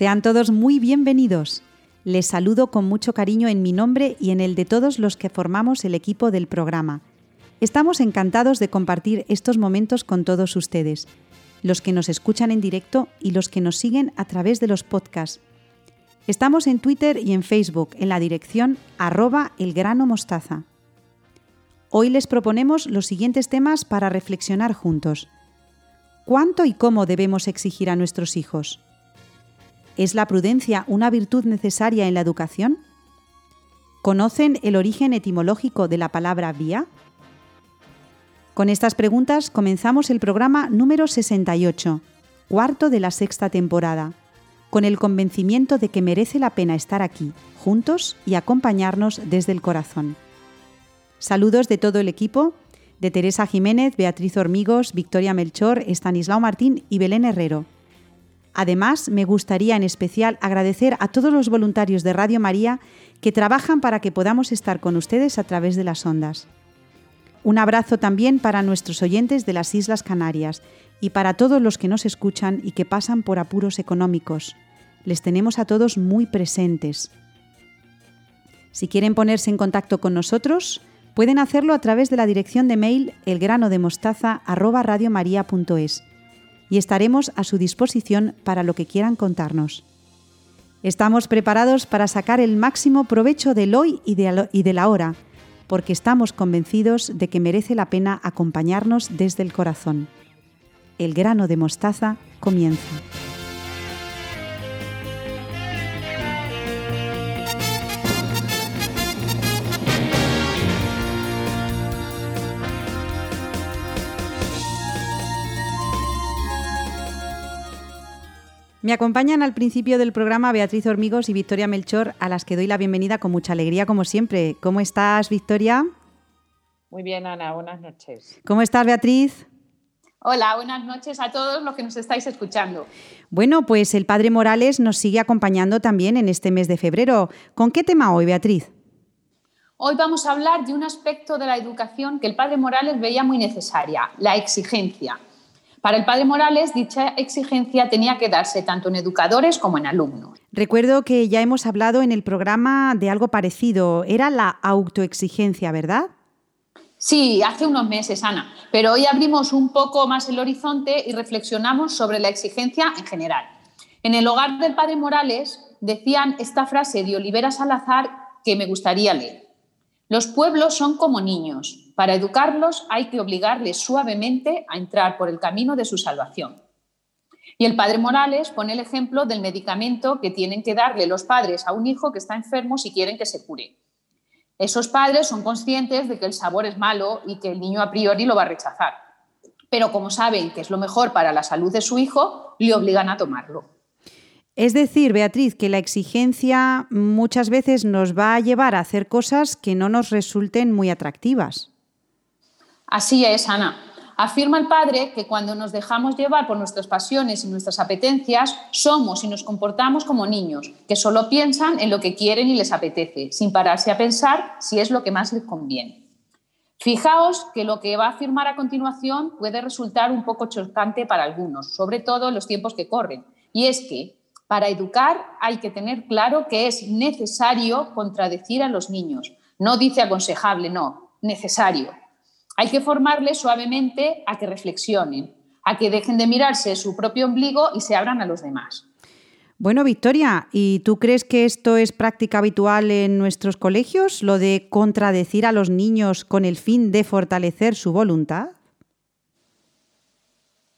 Sean todos muy bienvenidos. Les saludo con mucho cariño en mi nombre y en el de todos los que formamos el equipo del programa. Estamos encantados de compartir estos momentos con todos ustedes, los que nos escuchan en directo y los que nos siguen a través de los podcasts. Estamos en Twitter y en Facebook en la dirección arroba elgranomostaza. Hoy les proponemos los siguientes temas para reflexionar juntos. ¿Cuánto y cómo debemos exigir a nuestros hijos? ¿Es la prudencia una virtud necesaria en la educación? ¿Conocen el origen etimológico de la palabra vía? Con estas preguntas comenzamos el programa número 68, cuarto de la sexta temporada, con el convencimiento de que merece la pena estar aquí, juntos y acompañarnos desde el corazón. Saludos de todo el equipo, de Teresa Jiménez, Beatriz Hormigos, Victoria Melchor, Estanislao Martín y Belén Herrero. Además, me gustaría en especial agradecer a todos los voluntarios de Radio María que trabajan para que podamos estar con ustedes a través de las ondas. Un abrazo también para nuestros oyentes de las Islas Canarias y para todos los que nos escuchan y que pasan por apuros económicos. Les tenemos a todos muy presentes. Si quieren ponerse en contacto con nosotros, pueden hacerlo a través de la dirección de mail elgranodemostaza@radiomaria.es y estaremos a su disposición para lo que quieran contarnos. Estamos preparados para sacar el máximo provecho del hoy y de la hora, porque estamos convencidos de que merece la pena acompañarnos desde el corazón. El grano de mostaza comienza. Me acompañan al principio del programa Beatriz Hormigos y Victoria Melchor, a las que doy la bienvenida con mucha alegría, como siempre. ¿Cómo estás, Victoria? Muy bien, Ana, buenas noches. ¿Cómo estás, Beatriz? Hola, buenas noches a todos los que nos estáis escuchando. Bueno, pues el Padre Morales nos sigue acompañando también en este mes de febrero. ¿Con qué tema hoy, Beatriz? Hoy vamos a hablar de un aspecto de la educación que el Padre Morales veía muy necesaria, la exigencia. Para el padre Morales, dicha exigencia tenía que darse tanto en educadores como en alumnos. Recuerdo que ya hemos hablado en el programa de algo parecido. Era la autoexigencia, ¿verdad? Sí, hace unos meses, Ana, pero hoy abrimos un poco más el horizonte y reflexionamos sobre la exigencia en general. En el hogar del padre Morales decían esta frase de Olivera Salazar que me gustaría leer. Los pueblos son como niños, para educarlos hay que obligarles suavemente a entrar por el camino de su salvación. Y el padre Morales pone el ejemplo del medicamento que tienen que darle los padres a un hijo que está enfermo si quieren que se cure. Esos padres son conscientes de que el sabor es malo y que el niño a priori lo va a rechazar. Pero como saben que es lo mejor para la salud de su hijo, le obligan a tomarlo. Es decir, Beatriz, que la exigencia muchas veces nos va a llevar a hacer cosas que no nos resulten muy atractivas. Así es, Ana. Afirma el padre que cuando nos dejamos llevar por nuestras pasiones y nuestras apetencias, somos y nos comportamos como niños, que solo piensan en lo que quieren y les apetece, sin pararse a pensar si es lo que más les conviene. Fijaos que lo que va a afirmar a continuación puede resultar un poco chocante para algunos, sobre todo en los tiempos que corren, y es que para educar hay que tener claro que es necesario contradecir a los niños. No dice aconsejable, no, necesario. Hay que formarles suavemente a que reflexionen, a que dejen de mirarse su propio ombligo y se abran a los demás. Bueno, Victoria, ¿y tú crees que esto es práctica habitual en nuestros colegios, lo de contradecir a los niños con el fin de fortalecer su voluntad?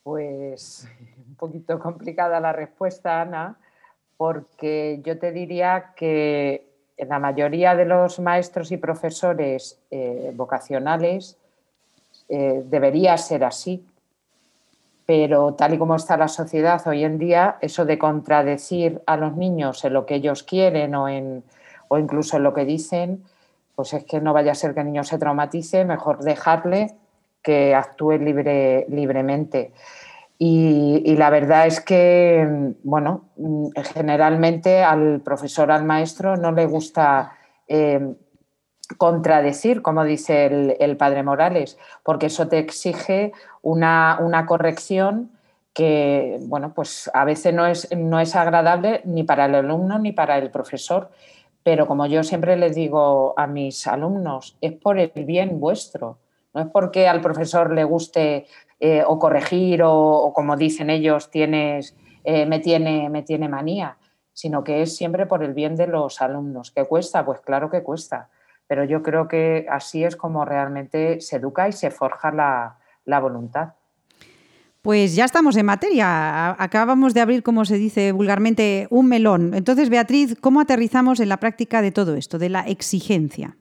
Pues un poquito complicada la respuesta, Ana, porque yo te diría que en la mayoría de los maestros y profesores eh, vocacionales eh, debería ser así. Pero tal y como está la sociedad hoy en día, eso de contradecir a los niños en lo que ellos quieren o, en, o incluso en lo que dicen, pues es que no vaya a ser que el niño se traumatice, mejor dejarle que actúe libre, libremente. Y, la verdad es que, bueno, generalmente al profesor, al maestro, no le gusta eh, contradecir, como dice el, padre Morales, porque eso te exige una, corrección que bueno, pues a veces no es, no es agradable ni para el alumno ni para el profesor, pero como yo siempre les digo a mis alumnos, es por el bien vuestro, no es porque al profesor le guste eh, o corregir o, como dicen ellos, tienes, eh, me, tiene, me tiene manía, sino que es siempre por el bien de los alumnos. ¿Qué cuesta? Pues claro que cuesta, pero yo creo que así es como realmente se educa y se forja la voluntad. Pues ya estamos en materia. Acabamos de abrir, como se dice vulgarmente, un melón. Entonces, Beatriz, ¿cómo aterrizamos en la práctica de todo esto, de la exigencia?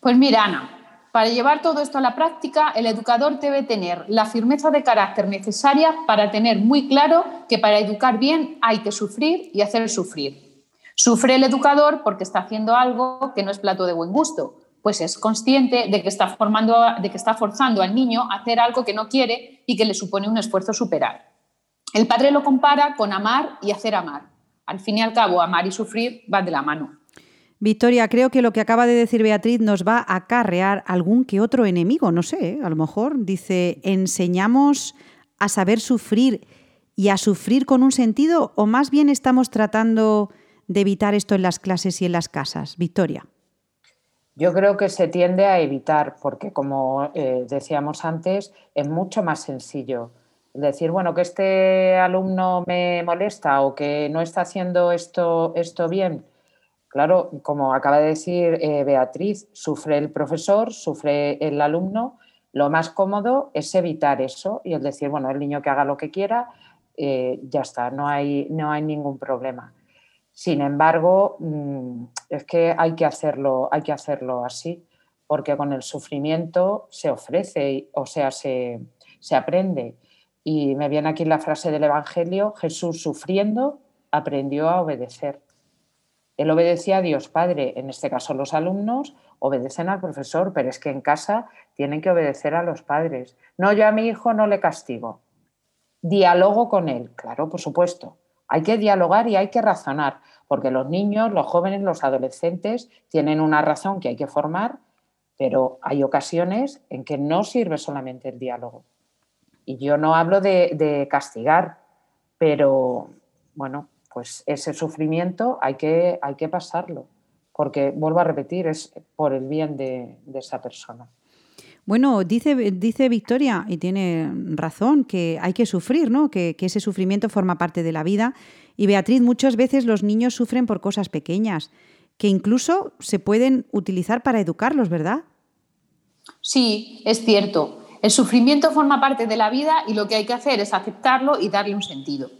Pues mira, Ana, para llevar todo esto a la práctica, el educador debe tener la firmeza de carácter necesaria para tener muy claro que para educar bien hay que sufrir y hacer sufrir. Sufre el educador porque está haciendo algo que no es plato de buen gusto, pues es consciente de que, está formando, de que está forzando al niño a hacer algo que no quiere y que le supone un esfuerzo superar. El padre lo compara con amar y hacer amar. Al fin y al cabo, amar y sufrir van de la mano. Victoria, creo que lo que acaba de decir Beatriz nos va a acarrear algún que otro enemigo, no sé, ¿eh? a lo mejor dice, enseñamos a saber sufrir y a sufrir con un sentido o más bien estamos tratando de evitar esto en las clases y en las casas. Victoria. Yo creo que se tiende a evitar porque, como eh, decíamos antes, es mucho más sencillo decir, bueno, que este alumno me molesta o que no está haciendo esto, esto bien. Claro, como acaba de decir eh, Beatriz, sufre el profesor, sufre el alumno. Lo más cómodo es evitar eso y el decir, bueno, el niño que haga lo que quiera, eh, ya está, no hay, no hay ningún problema. Sin embargo, mm, es que hay que hacerlo, hay que hacerlo así, porque con el sufrimiento se ofrece, o sea, se, se aprende. Y me viene aquí la frase del Evangelio, Jesús sufriendo aprendió a obedecer. Él obedecía a Dios Padre, en este caso los alumnos obedecen al profesor, pero es que en casa tienen que obedecer a los padres. No, yo a mi hijo no le castigo. Dialogo con él, claro, por supuesto, hay que dialogar y hay que razonar, porque los niños, los jóvenes, los adolescentes tienen una razón que hay que formar, pero hay ocasiones en que no sirve solamente el diálogo. Y yo no hablo de, castigar, pero bueno, pues ese sufrimiento hay que, hay que pasarlo, porque vuelvo a repetir, es por el bien de esa persona. Bueno, dice, dice Victoria, y tiene razón, que hay que sufrir, ¿no? Que, ese sufrimiento forma parte de la vida. Y Beatriz, muchas veces los niños sufren por cosas pequeñas, que incluso se pueden utilizar para educarlos, ¿verdad? Sí, es cierto. El sufrimiento forma parte de la vida y lo que hay que hacer es aceptarlo y darle un sentido.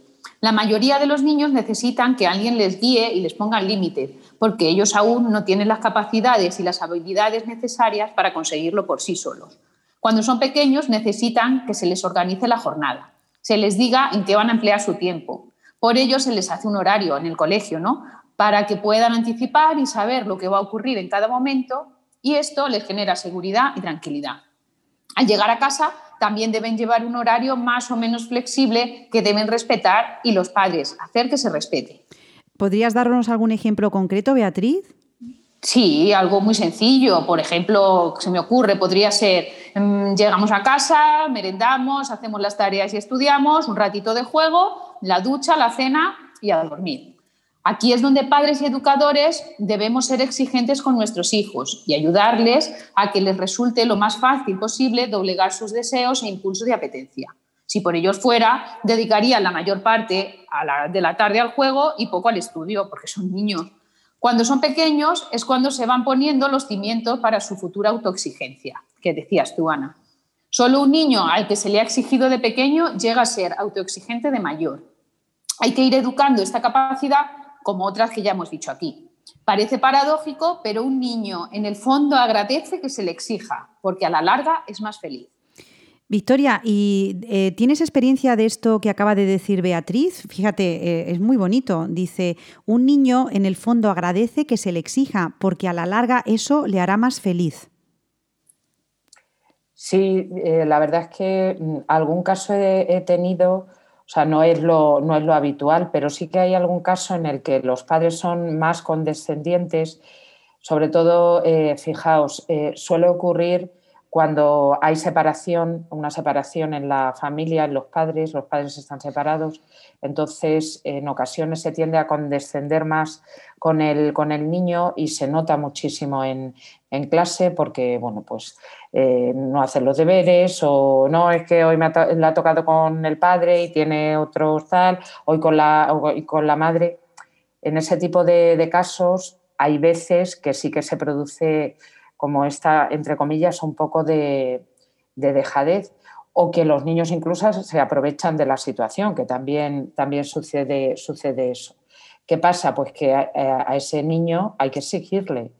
La mayoría de los niños necesitan que alguien les guíe y les ponga límites, porque ellos aún no tienen las capacidades y las habilidades necesarias para conseguirlo por sí solos. Cuando son pequeños necesitan que se les organice la jornada, se les diga en qué van a emplear su tiempo. Por ello se les hace un horario en el colegio, ¿no? Para que puedan anticipar y saber lo que va a ocurrir en cada momento y esto les genera seguridad y tranquilidad. Al llegar a casa también deben llevar un horario más o menos flexible que deben respetar y los padres hacer que se respete. ¿Podrías darnos algún ejemplo concreto, Beatriz? Sí, algo muy sencillo. Por ejemplo, se me ocurre, podría ser, mm, llegamos a casa, merendamos, hacemos las tareas y estudiamos, un ratito de juego, la ducha, la cena y a dormir. Aquí es donde padres y educadores debemos ser exigentes con nuestros hijos y ayudarles a que les resulte lo más fácil posible doblegar sus deseos e impulsos de apetencia. Si por ellos fuera, dedicarían la mayor parte de la tarde al juego y poco al estudio, porque son niños. Cuando son pequeños es cuando se van poniendo los cimientos para su futura autoexigencia, que decías tú, Ana. Solo un niño al que se le ha exigido de pequeño llega a ser autoexigente de mayor. Hay que ir educando esta capacidad como otras que ya hemos dicho aquí. Parece paradójico, pero un niño en el fondo agradece que se le exija, porque a la larga es más feliz. Victoria, ¿y eh, tienes experiencia de esto que acaba de decir Beatriz? Fíjate, eh, es muy bonito. Dice, un niño en el fondo agradece que se le exija, porque a la larga eso le hará más feliz. Sí, eh, la verdad es que mm, algún caso he, tenido, o sea, no es, lo, no es lo habitual, pero sí que hay algún caso en el que los padres son más condescendientes. Sobre todo, fijaos, suele ocurrir cuando hay separación, una separación en la familia, en los padres, los padres están separados, entonces en ocasiones se tiende a condescender más con el, con el niño y se nota muchísimo en, clase porque, bueno, pues eh, no hace los deberes o no, es que hoy me ha, ha tocado con el padre y tiene otro tal, hoy con la, con la madre. En ese tipo de, de casos hay veces que sí que se produce como esta, entre comillas, un poco de, dejadez o que los niños incluso se aprovechan de la situación, que también, también sucede, sucede eso. ¿Qué pasa? Pues que a, ese niño hay que exigirle,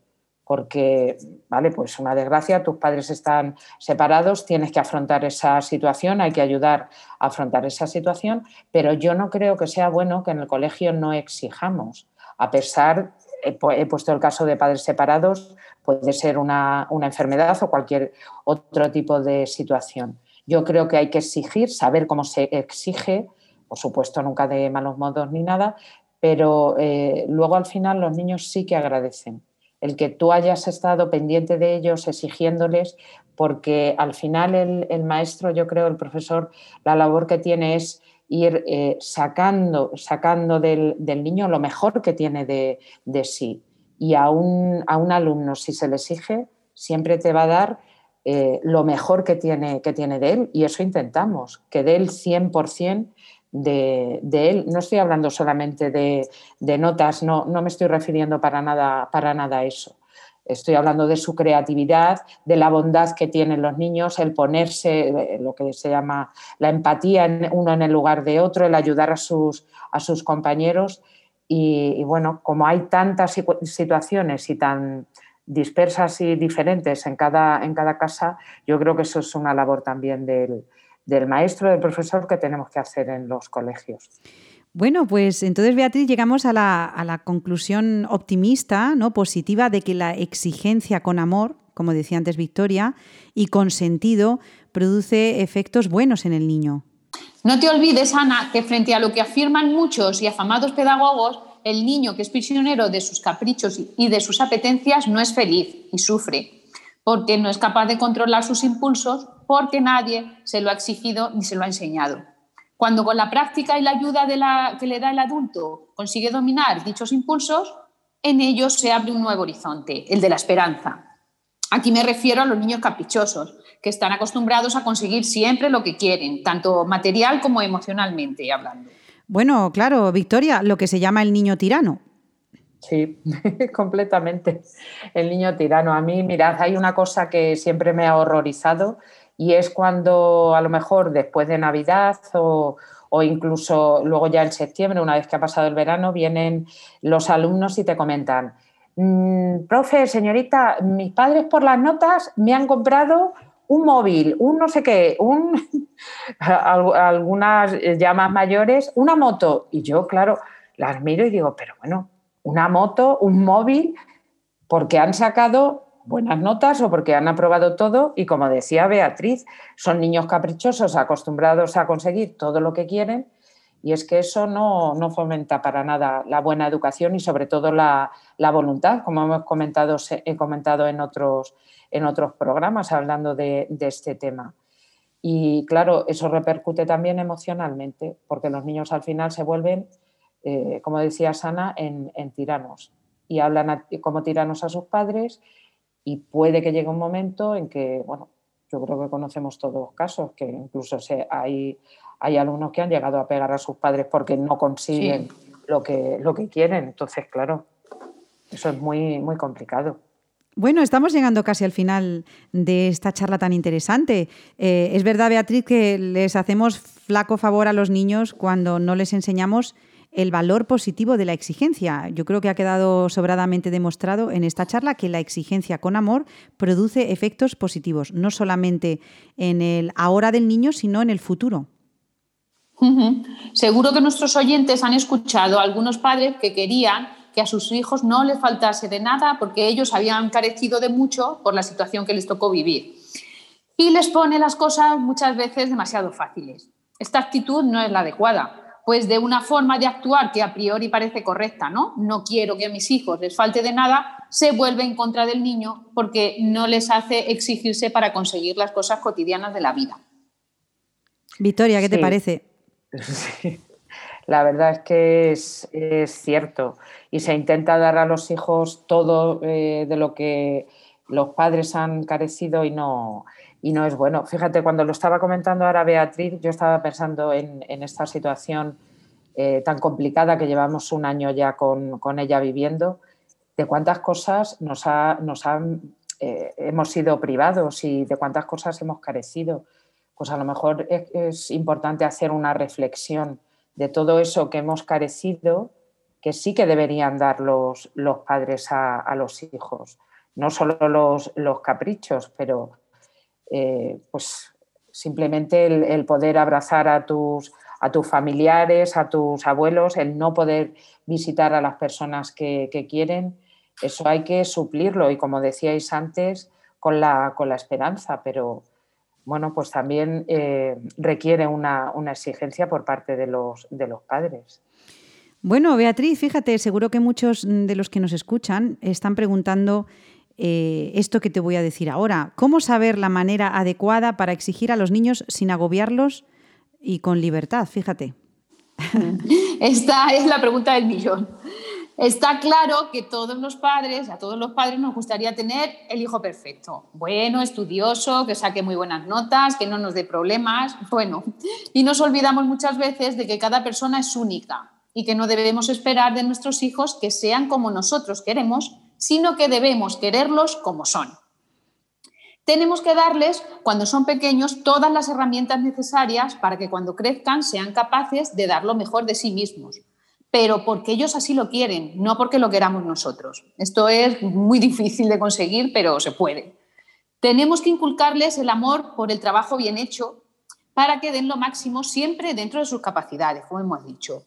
porque, vale, pues una desgracia, tus padres están separados, tienes que afrontar esa situación, hay que ayudar a afrontar esa situación, pero yo no creo que sea bueno que en el colegio no exijamos, a pesar, he puesto el caso de padres separados, puede ser una, enfermedad o cualquier otro tipo de situación. Yo creo que hay que exigir, saber cómo se exige, por supuesto nunca de malos modos ni nada, pero eh, luego al final los niños sí que agradecen el que tú hayas estado pendiente de ellos, exigiéndoles, porque al final el, maestro, yo creo, el profesor, la labor que tiene es ir eh, sacando, sacando del, niño lo mejor que tiene de, de sí y a un, alumno, si se le exige, siempre te va a dar eh, lo mejor que tiene, que tiene de él y eso intentamos, que dé el 100% de, de él. No estoy hablando solamente de, notas, no, no, me estoy refiriendo para nada, para nada a eso. Estoy hablando de su creatividad, de la bondad que tienen los niños, el ponerse, eh, lo que se llama la empatía uno en el lugar de otro, el ayudar a sus, a sus compañeros y, bueno, como hay tantas situaciones y tan dispersas y diferentes en cada, en cada casa, yo creo que eso es una labor también del, del maestro, del profesor que tenemos que hacer en los colegios. Bueno, pues entonces, Beatriz, llegamos a la, conclusión optimista, ¿no? positiva, de que la exigencia con amor, como decía antes Victoria, y con sentido, produce efectos buenos en el niño. No te olvides, Ana, que frente a lo que afirman muchos y afamados pedagogos, el niño que es prisionero de sus caprichos y de sus apetencias no es feliz y sufre, porque no es capaz de controlar sus impulsos, porque nadie se lo ha exigido ni se lo ha enseñado. Cuando con la práctica y la ayuda de la, que le da el adulto consigue dominar dichos impulsos, en ellos se abre un nuevo horizonte, el de la esperanza. Aquí me refiero a los niños caprichosos, que están acostumbrados a conseguir siempre lo que quieren, tanto material como emocionalmente hablando. Bueno, claro, Victoria, lo que se llama el niño tirano. Sí, completamente. El niño tirano. A mí, mirad, hay una cosa que siempre me ha horrorizado y es cuando a lo mejor después de Navidad o, o incluso luego ya en septiembre, una vez que ha pasado el verano, vienen los alumnos y te comentan, mm, profe, señorita, mis padres por las notas me han comprado un móvil, un no sé qué, un, algunas ya más mayores, una moto. Y yo, claro, las miro y digo, pero bueno, una moto, un móvil, porque han sacado buenas notas o porque han aprobado todo y como decía Beatriz, son niños caprichosos acostumbrados a conseguir todo lo que quieren y es que eso no, fomenta para nada la buena educación y sobre todo la, la voluntad, como hemos comentado, he comentado en otros, en otros programas hablando de, este tema. Y claro, eso repercute también emocionalmente, porque los niños al final se vuelven, eh, como decía Sana, en, tiranos. Y hablan como tiranos a sus padres y puede que llegue un momento en que, bueno, yo creo que conocemos todos los casos, que incluso se, hay, hay alumnos que han llegado a pegar a sus padres porque no consiguen lo, que, lo que quieren. Entonces, claro, eso es muy, muy complicado. Bueno, estamos llegando casi al final de esta charla tan interesante. Eh, es verdad, Beatriz, que les hacemos flaco favor a los niños cuando no les enseñamos el valor positivo de la exigencia. Yo creo que ha quedado sobradamente demostrado en esta charla que la exigencia con amor produce efectos positivos, no solamente en el ahora del niño, sino en el futuro. Seguro que nuestros oyentes han escuchado a algunos padres que querían que a sus hijos no les faltase de nada porque ellos habían carecido de mucho por la situación que les tocó vivir. Y les pone las cosas muchas veces demasiado fáciles. Esta actitud no es la adecuada, pues de una forma de actuar que a priori parece correcta, ¿no? No quiero que a mis hijos les falte de nada, se vuelve en contra del niño porque no les hace exigirse para conseguir las cosas cotidianas de la vida. Victoria, ¿qué te parece? Sí. La verdad es que es, cierto y se intenta dar a los hijos todo eh, de lo que los padres han carecido y no, y no es bueno. Fíjate, cuando lo estaba comentando ahora Beatriz, yo estaba pensando en, esta situación eh, tan complicada que llevamos un año ya con, ella viviendo, de cuántas cosas nos, nos han, eh, hemos sido privados y de cuántas cosas hemos carecido. Pues a lo mejor es, importante hacer una reflexión de todo eso que hemos carecido, que sí que deberían dar los, los padres a, los hijos. No solo los, los caprichos, pero eh, pues simplemente el, poder abrazar a tus, a tus familiares, a tus abuelos, el no poder visitar a las personas que, quieren, eso hay que suplirlo y como decíais antes, con la, con la esperanza, pero bueno, pues también eh, requiere una, una, exigencia por parte de los, de los padres. Bueno, Beatriz, fíjate, seguro que muchos de los que nos escuchan están preguntando eh, esto que te voy a decir ahora. ¿Cómo saber la manera adecuada para exigir a los niños sin agobiarlos y con libertad? Fíjate. Esta es la pregunta del millón. Está claro que a todos los padres nos gustaría tener el hijo perfecto, bueno, estudioso, que saque muy buenas notas, que no nos dé problemas, bueno, y nos olvidamos muchas veces de que cada persona es única y que no debemos esperar de nuestros hijos que sean como nosotros queremos, sino que debemos quererlos como son. Tenemos que darles, cuando son pequeños, todas las herramientas necesarias para que cuando crezcan sean capaces de dar lo mejor de sí mismos, pero porque ellos así lo quieren, no porque lo queramos nosotros. Esto es muy difícil de conseguir, pero se puede. Tenemos que inculcarles el amor por el trabajo bien hecho para que den lo máximo siempre dentro de sus capacidades, como hemos dicho.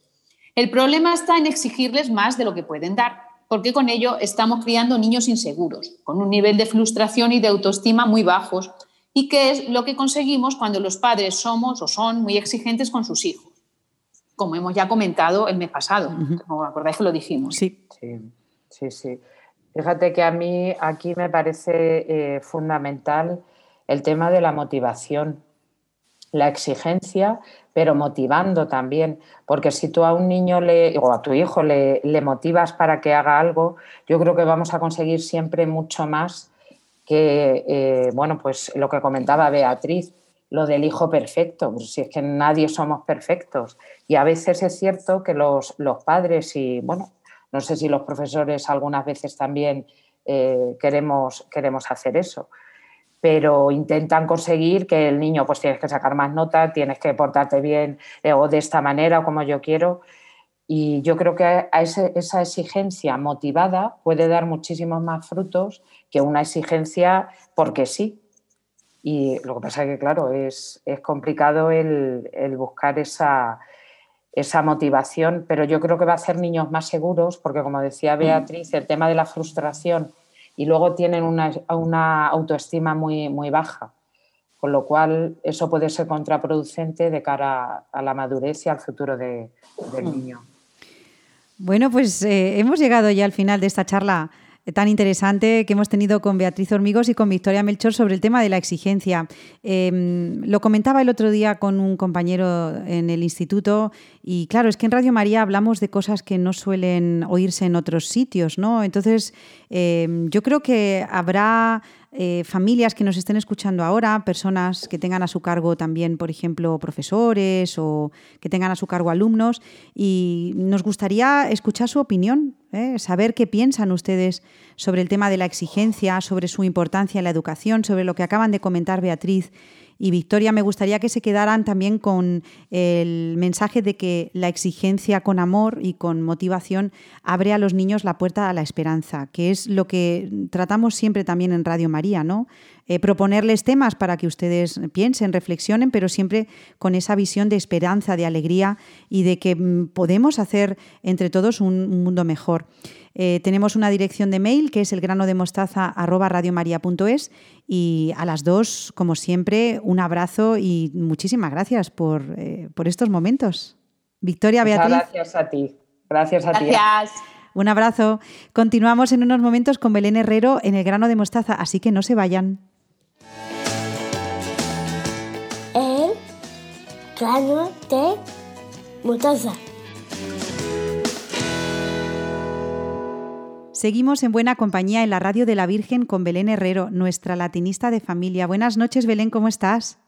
El problema está en exigirles más de lo que pueden dar porque con ello estamos criando niños inseguros, con un nivel de frustración y de autoestima muy bajos, y que es lo que conseguimos cuando los padres somos o son muy exigentes con sus hijos, como hemos ya comentado el mes pasado, ¿no acordáis que lo dijimos? Sí. sí, sí, Fíjate que a mí aquí me parece eh, fundamental el tema de la motivación, la exigencia pero motivando también, porque si tú a un niño le, o a tu hijo le, motivas para que haga algo, yo creo que vamos a conseguir siempre mucho más que, eh, bueno, pues lo que comentaba Beatriz, lo del hijo perfecto, pues si es que nadie somos perfectos. Y a veces es cierto que los, padres y, bueno, no sé si los profesores algunas veces también eh, queremos, queremos hacer eso pero intentan conseguir que el niño pues tienes que sacar más nota, tienes que portarte bien eh, o de esta manera o como yo quiero. Y yo creo que a esa exigencia motivada puede dar muchísimos más frutos que una exigencia porque sí. Y lo que pasa es que, claro, es, es complicado el, el buscar esa, esa motivación, pero yo creo que va a hacer niños más seguros, porque como decía mm. Beatriz, el tema de la frustración y luego tienen una, una autoestima muy, muy baja, con lo cual eso puede ser contraproducente de cara a la madurez y al futuro de, del mm. niño. Bueno, pues eh, hemos llegado ya al final de esta charla tan interesante que hemos tenido con Beatriz Hormigos y con Victoria Melchor sobre el tema de la exigencia. Em, lo comentaba el otro día con un compañero en el instituto y claro, es que en Radio María hablamos de cosas que no suelen oírse en otros sitios, ¿no? Entonces, em, yo creo que habrá eh, familias que nos estén escuchando ahora, personas que tengan a su cargo también, por ejemplo, profesores o que tengan a su cargo alumnos, y nos gustaría escuchar su opinión, ¿eh? saber qué piensan ustedes sobre el tema de la exigencia, sobre su importancia en la educación, sobre lo que acaban de comentar Beatriz y Victoria, me gustaría que se quedaran también con el mensaje de que la exigencia con amor y con motivación abre a los niños la puerta a la esperanza, que es lo que tratamos siempre también en Radio María, ¿no? Eh, proponerles temas para que ustedes piensen, reflexionen, pero siempre con esa visión de esperanza, de alegría y de que mm, podemos hacer entre todos un mundo mejor. Eh, tenemos una dirección de mail que es el grano de mostaza y a las dos, como siempre, un abrazo y muchísimas gracias por, eh, por estos momentos. Victoria, Beatriz. gracias a ti. Gracias a ti. Un abrazo. Continuamos en unos momentos con Belén Herrero en el grano de mostaza, así que no se vayan. El grano de mostaza. Seguimos en buena compañía en la radio de la Virgen con Belén Herrero, nuestra latinista de familia. Buenas noches, Belén, ¿cómo estás?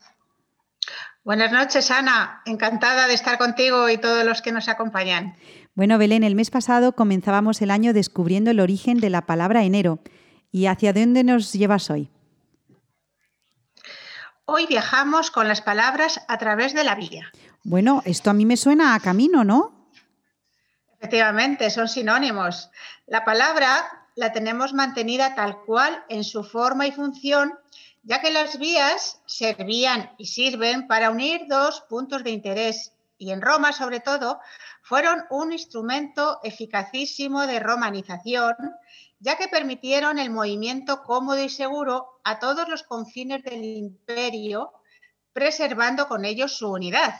Buenas noches, Ana. Encantada de estar contigo y todos los que nos acompañan. Bueno, Belén, el mes pasado comenzábamos el año descubriendo el origen de la palabra enero. ¿Y hacia dónde nos llevas hoy? Hoy viajamos con las palabras a través de la vía. Bueno, esto a mí me suena a camino, ¿no? Efectivamente, son sinónimos. La palabra la tenemos mantenida tal cual en su forma y función, ya que las vías servían y sirven para unir dos puntos de interés y en Roma sobre todo fueron un instrumento eficacísimo de romanización, ya que permitieron el movimiento cómodo y seguro a todos los confines del imperio, preservando con ellos su unidad.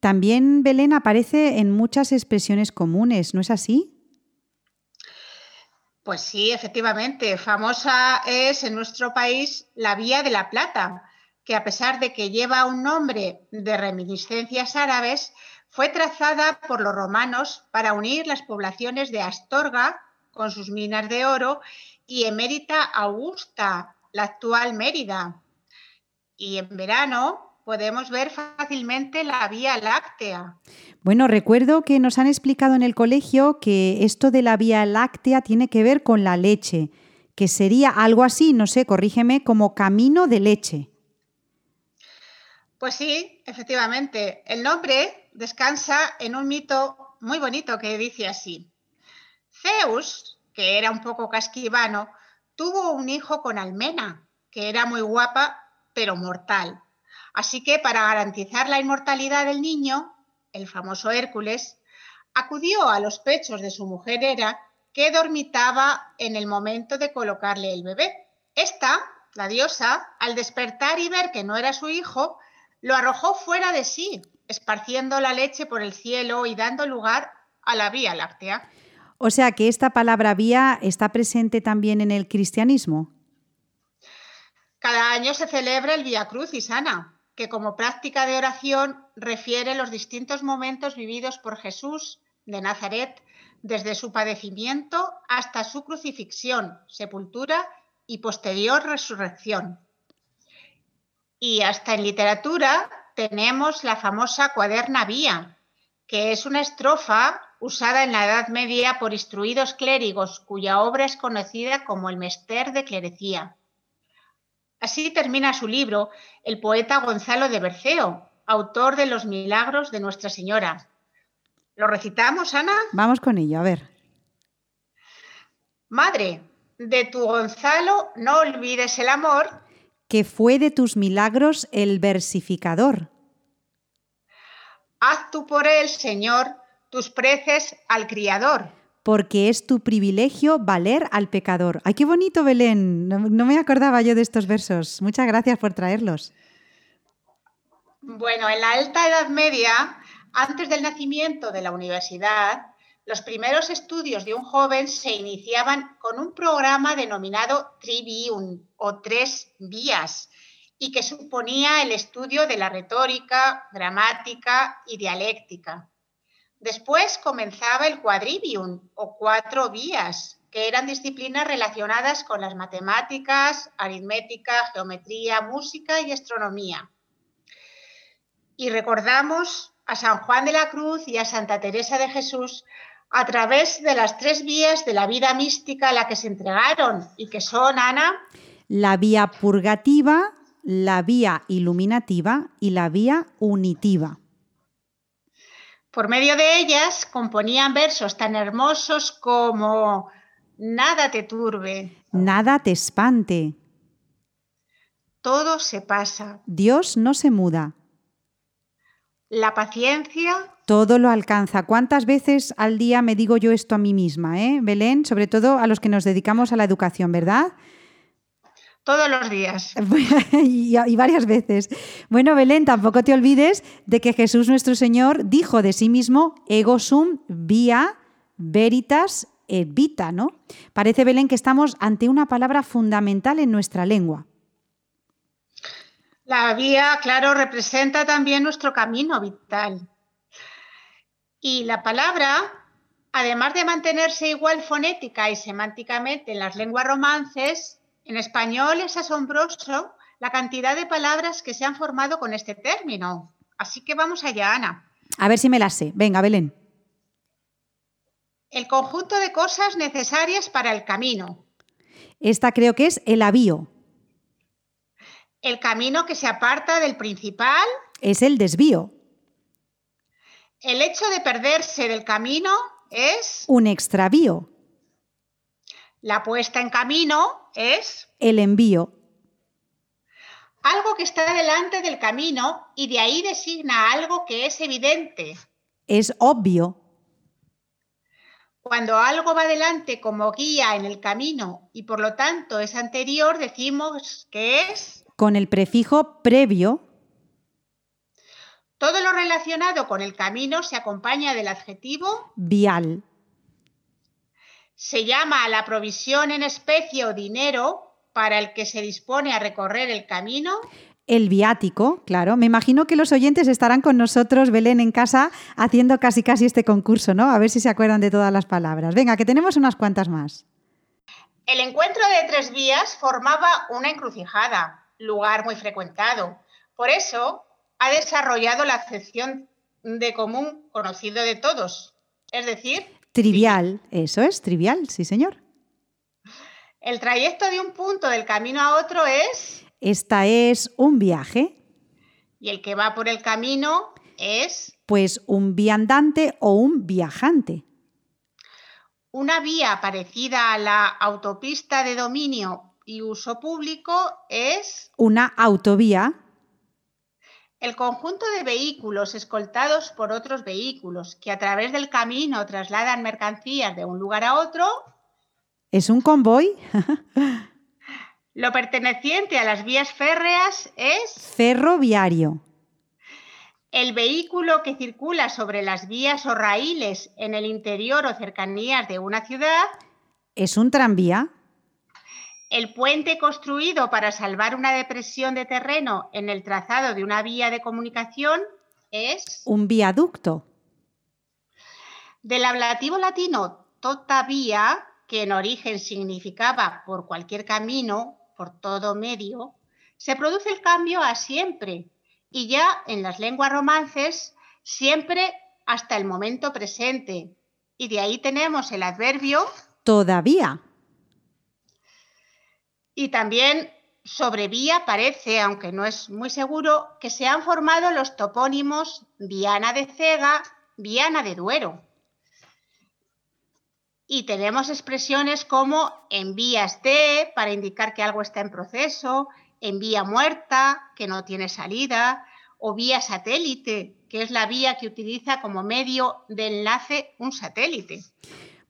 También Belén aparece en muchas expresiones comunes, ¿no es así? Pues sí, efectivamente. Famosa es en nuestro país la Vía de la Plata, que a pesar de que lleva un nombre de reminiscencias árabes, fue trazada por los romanos para unir las poblaciones de Astorga, con sus minas de oro, y Emérita Augusta, la actual Mérida. Y en verano podemos ver fácilmente la Vía Láctea. Bueno, recuerdo que nos han explicado en el colegio que esto de la Vía Láctea tiene que ver con la leche, que sería algo así, no sé, corrígeme, como camino de leche. Pues sí, efectivamente. El nombre descansa en un mito muy bonito que dice así. Zeus, que era un poco casquivano, tuvo un hijo con Almena, que era muy guapa, pero mortal. Así que para garantizar la inmortalidad del niño, el famoso Hércules, acudió a los pechos de su mujer Hera, que dormitaba en el momento de colocarle el bebé. Esta, la diosa, al despertar y ver que no era su hijo, lo arrojó fuera de sí, esparciendo la leche por el cielo y dando lugar a la Vía Láctea. O sea que esta palabra vía está presente también en el cristianismo. Cada año se celebra el Vía Crucis, Ana, que como práctica de oración refiere los distintos momentos vividos por Jesús de Nazaret desde su padecimiento hasta su crucifixión, sepultura y posterior resurrección. Y hasta en literatura tenemos la famosa cuaderna vía, que es una estrofa usada en la Edad Media por instruidos clérigos cuya obra es conocida como el Mester de Clerecía. Así termina su libro el poeta Gonzalo de Berceo, autor de Los Milagros de Nuestra Señora. ¿Lo recitamos, Ana? Vamos con ello, a ver. Madre, de tu Gonzalo no olvides el amor. Que fue de tus milagros el versificador. Haz tú por él, Señor, tus preces al Criador porque es tu privilegio valer al pecador. ¡Ay, qué bonito, Belén! No, me acordaba yo de estos versos. Muchas gracias por traerlos. Bueno, en la Alta Edad Media, antes del nacimiento de la universidad, los primeros estudios de un joven se iniciaban con un programa denominado Trivium o Tres Vías y que suponía el estudio de la retórica, gramática y dialéctica. Después comenzaba el quadrivium o cuatro vías, que eran disciplinas relacionadas con las matemáticas, aritmética, geometría, música y astronomía. Y recordamos a San Juan de la Cruz y a Santa Teresa de Jesús a través de las tres vías de la vida mística a la que se entregaron y que son, Ana. La vía purgativa, la vía iluminativa y la vía unitiva. Por medio de ellas componían versos tan hermosos como Nada te turbe. Nada te espante. Todo se pasa. Dios no se muda. La paciencia. Todo lo alcanza. ¿Cuántas veces al día me digo yo esto a mí misma, eh? Belén? Sobre todo a los que nos dedicamos a la educación, ¿verdad? Todos los días. y, y, varias veces. Bueno, Belén, tampoco te olvides de que Jesús nuestro Señor dijo de sí mismo, ego sum via veritas et vita, ¿no? Parece, Belén, que estamos ante una palabra fundamental en nuestra lengua. La vía, claro, representa también nuestro camino vital. Y la palabra, además de mantenerse igual fonética y semánticamente en las lenguas romances, en español es asombroso la cantidad de palabras que se han formado con este término. Así que vamos allá, Ana. A ver si me las sé. Venga, Belén. El conjunto de cosas necesarias para el camino. Esta creo que es el avío. El camino que se aparta del principal. Es el desvío. El hecho de perderse del camino es... Un extravío. La puesta en camino es... El envío. Algo que está delante del camino y de ahí designa algo que es evidente. Es obvio. Cuando algo va delante como guía en el camino y por lo tanto es anterior, decimos que es con el prefijo previo. Todo lo relacionado con el camino se acompaña del adjetivo vial. Se llama a la provisión en especie o dinero para el que se dispone a recorrer el camino. El viático, claro. Me imagino que los oyentes estarán con nosotros, Belén, en casa, haciendo casi casi este concurso, ¿no? A ver si se acuerdan de todas las palabras. Venga, que tenemos unas cuantas más. El encuentro de tres vías formaba una encrucijada lugar muy frecuentado. Por eso ha desarrollado la acepción de común conocido de todos, es decir... Trivial, eso es, trivial, sí señor. El trayecto de un punto del camino a otro es... Esta es un viaje. Y el que va por el camino es... Pues un viandante o un viajante. Una vía parecida a la autopista de dominio y uso público es... Una autovía. El conjunto de vehículos escoltados por otros vehículos que a través del camino trasladan mercancías de un lugar a otro. ¿Es un convoy? Lo perteneciente a las vías férreas es... Ferroviario. El vehículo que circula sobre las vías o raíles en el interior o cercanías de una ciudad. ¿Es un tranvía? El puente construido para salvar una depresión de terreno en el trazado de una vía de comunicación es... Un viaducto. Del ablativo latino tota vía, que en origen significaba por cualquier camino, por todo medio, se produce el cambio a siempre y ya en las lenguas romances siempre hasta el momento presente. Y de ahí tenemos el adverbio todavía. Y también sobre Vía parece, aunque no es muy seguro, que se han formado los topónimos Viana de Cega, Viana de Duero. Y tenemos expresiones como en vías de, para indicar que algo está en proceso, en vía muerta, que no tiene salida, o vía satélite, que es la vía que utiliza como medio de enlace un satélite.